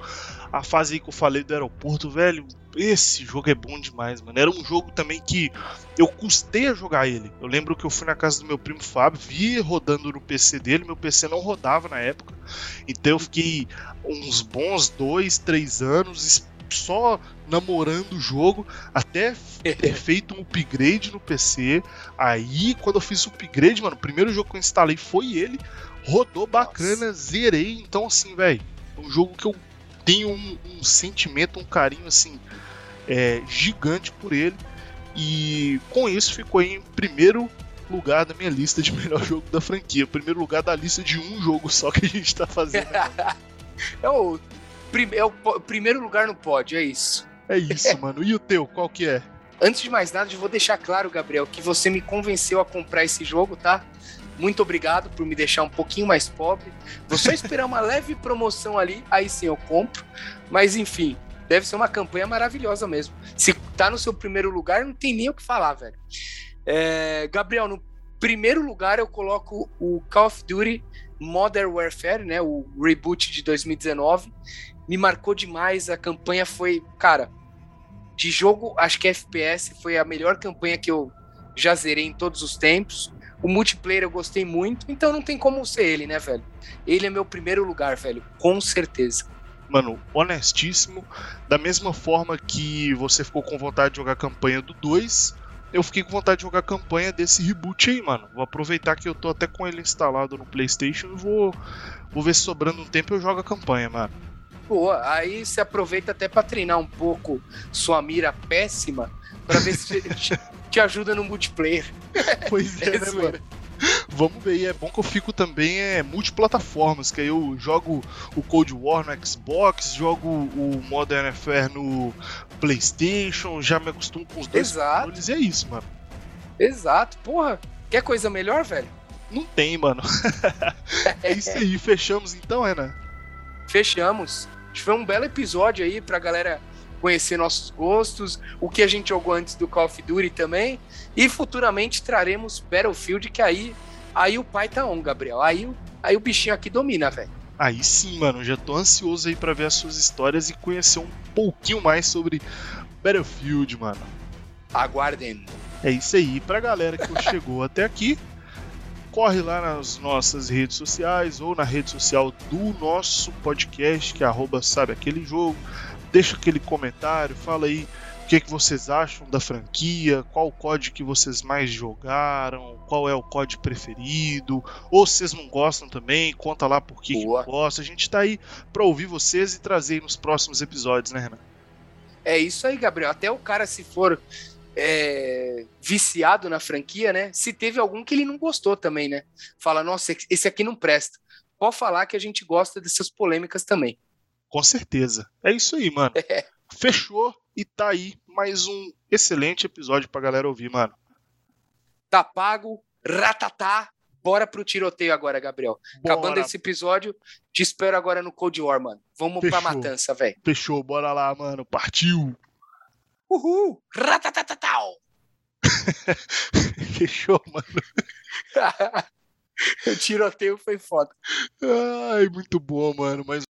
a fase aí que eu falei do aeroporto, velho. esse jogo é bom demais, mano. Era um jogo também que eu custei a jogar ele. Eu lembro que eu fui na casa do meu primo Fábio, vi rodando no PC dele, meu PC não rodava na época. Então eu fiquei uns bons dois, três anos só namorando o jogo, até ter feito um upgrade no PC. Aí, quando eu fiz o upgrade, mano, o primeiro jogo que eu instalei foi ele. Rodou bacana, Nossa. zerei. Então, assim, velho, é um jogo que eu tenho um, um sentimento, um carinho, assim, é, gigante por ele. E com isso ficou em primeiro lugar da minha lista de melhor jogo da franquia. Primeiro lugar da lista de um jogo só que a gente tá fazendo. é, o, é o primeiro lugar no pódio, é isso. É isso, mano. E o teu, qual que é? Antes de mais nada, eu vou deixar claro, Gabriel, que você me convenceu a comprar esse jogo, tá? Muito obrigado por me deixar um pouquinho mais pobre. Vou só esperar uma leve promoção ali, aí sim eu compro. Mas enfim, deve ser uma campanha maravilhosa mesmo. Se tá no seu primeiro lugar, não tem nem o que falar, velho. É, Gabriel, no primeiro lugar eu coloco o Call of Duty Modern Warfare, né, o reboot de 2019. Me marcou demais, a campanha foi, cara, de jogo, acho que FPS foi a melhor campanha que eu já zerei em todos os tempos. O multiplayer eu gostei muito, então não tem como ser ele, né, velho? Ele é meu primeiro lugar, velho, com certeza mano, honestíssimo. Da mesma forma que você ficou com vontade de jogar a campanha do 2, eu fiquei com vontade de jogar a campanha desse reboot aí, mano. Vou aproveitar que eu tô até com ele instalado no PlayStation e vou, vou ver se sobrando um tempo eu jogo a campanha, mano. Boa, aí você aproveita até para treinar um pouco sua mira péssima para ver se te, te ajuda no multiplayer. Pois é, né, mano? Vamos ver, e é bom que eu fico também é, multiplataformas, que aí eu jogo o Cold War no Xbox, jogo o Modern Warfare no PlayStation, já me acostumo com os dois Exato. controles e é isso, mano. Exato, porra. Quer coisa melhor, velho? Não tem, mano. é isso aí, fechamos então, Renan? Fechamos. Foi um belo episódio aí pra galera conhecer nossos gostos, o que a gente jogou antes do Call of Duty também. E futuramente traremos Battlefield, que aí, aí o pai tá on, Gabriel. Aí, aí o bichinho aqui domina, velho. Aí sim, mano, já tô ansioso aí para ver as suas histórias e conhecer um pouquinho mais sobre Battlefield, mano. Aguardem. É isso aí, pra galera que chegou até aqui, corre lá nas nossas redes sociais ou na rede social do nosso podcast, que é arroba sabe aquele jogo deixa aquele comentário, fala aí o que, que vocês acham da franquia, qual o código que vocês mais jogaram, qual é o código preferido, ou vocês não gostam também, conta lá por que, que não gosta. A gente tá aí para ouvir vocês e trazer nos próximos episódios, né, Renan? É isso aí, Gabriel. Até o cara, se for é, viciado na franquia, né? Se teve algum que ele não gostou também, né? Fala, nossa, esse aqui não presta. Pode falar que a gente gosta dessas polêmicas também. Com certeza. É isso aí, mano. Fechou e tá aí mais um excelente episódio pra galera ouvir, mano. Tá pago, ratatá. Bora pro tiroteio agora, Gabriel. Bora. Acabando esse episódio, te espero agora no Cold War, mano. Vamos Fechou. pra matança, velho. Fechou, bora lá, mano. Partiu. Uhul! Ratatatatau! Fechou, mano. o tiroteio foi foda. Ai, muito bom, mano. Mas